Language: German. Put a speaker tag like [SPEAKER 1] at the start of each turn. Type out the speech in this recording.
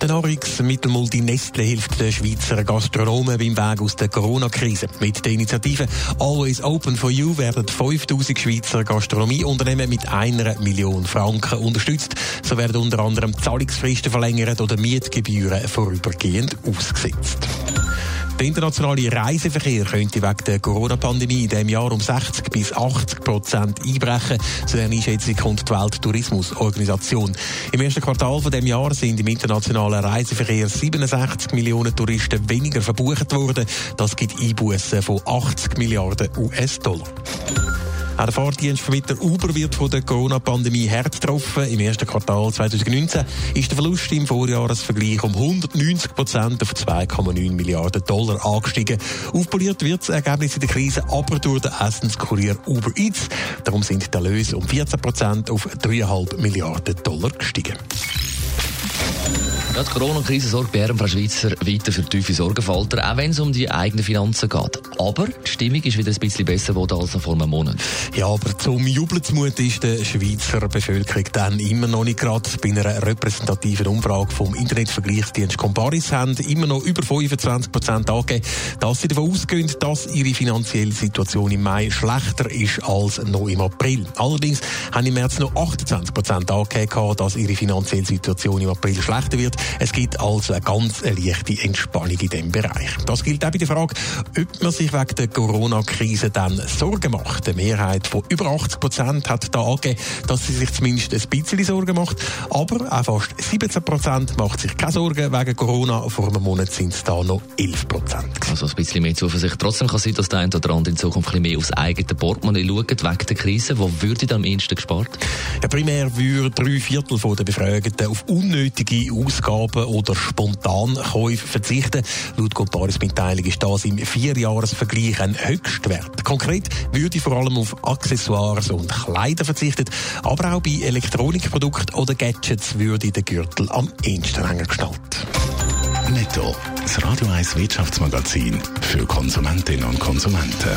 [SPEAKER 1] Der Nahrungsmittelmulti Nestle hilft den Schweizer Gastronomen beim Weg aus der Corona-Krise. Mit der Initiative Always Open for You werden 5000 Schweizer Gastronomieunternehmen mit einer Million Franken unterstützt. So werden unter anderem Zahlungsfristen verlängert oder Mietgebühren vorübergehend ausgesetzt. Der internationale Reiseverkehr könnte wegen der Corona-Pandemie in diesem Jahr um 60 bis 80 Prozent einbrechen. Zu der Einschätzung kommt die Welttourismusorganisation. Im ersten Quartal von dem Jahr sind im internationalen Reiseverkehr 67 Millionen Touristen weniger verbucht worden. Das gibt Einbußen von 80 Milliarden US-Dollar. Auch der Fahrdienstvermittler Uber wird von der Corona-Pandemie hart getroffen. Im ersten Quartal 2019 ist der Verlust im Vorjahresvergleich um 190 Prozent auf 2,9 Milliarden Dollar angestiegen. Aufpoliert wird das Ergebnis in der Krise aber durch den Essenskurier Uber Eats. Darum sind die Erlöse um 14 Prozent auf 3,5 Milliarden Dollar gestiegen.
[SPEAKER 2] Ja, die Corona-Krise sorgt bei Frau Schweizer weiter für tiefe Sorgenfalter, auch wenn es um die eigenen Finanzen geht. Aber die Stimmung ist wieder ein bisschen besser geworden als noch vor einem Monat.
[SPEAKER 1] Ja, aber zum Jubeln zu Mut ist der Schweizer Bevölkerung dann immer noch nicht gerade. Bei einer repräsentativen Umfrage vom Internetvergleichsdienst Comparis haben immer noch über 25 Prozent angegeben, dass sie davon ausgehen, dass ihre finanzielle Situation im Mai schlechter ist als noch im April. Allerdings haben im März noch 28 Prozent angegeben, dass ihre finanzielle Situation im April schlechter wird. Es gibt also eine ganz leichte Entspannung in diesem Bereich. Das gilt auch bei der Frage, ob man sich wegen der Corona-Krise dann Sorgen macht. Eine Mehrheit von über 80 Prozent hat da angegeben, dass sie sich zumindest ein bisschen Sorgen macht. Aber auch fast 17 Prozent macht sich keine Sorgen wegen Corona. Vor einem Monat sind es da noch 11 Prozent.
[SPEAKER 2] Also ein bisschen mehr Zuversicht. Trotzdem kann es sein, dass der eine oder andere in Zukunft ein bisschen mehr aufs eigene Portemonnaie schaut, wegen der Krise. Wo würde am ehesten gespart?
[SPEAKER 1] Ja, primär würden drei Viertel der Befragten auf unnötige Ausgaben Ausgaben oder Spontankäufe verzichten. Laut Comparis-Mitteilung ist das im Vierjahresvergleich ein Höchstwert. Konkret würde vor allem auf Accessoires und Kleider verzichtet, aber auch bei Elektronikprodukten oder Gadgets würde der Gürtel am ehesten enger geschnallt.
[SPEAKER 3] Netto, das Radio 1 Wirtschaftsmagazin für Konsumentinnen und Konsumenten.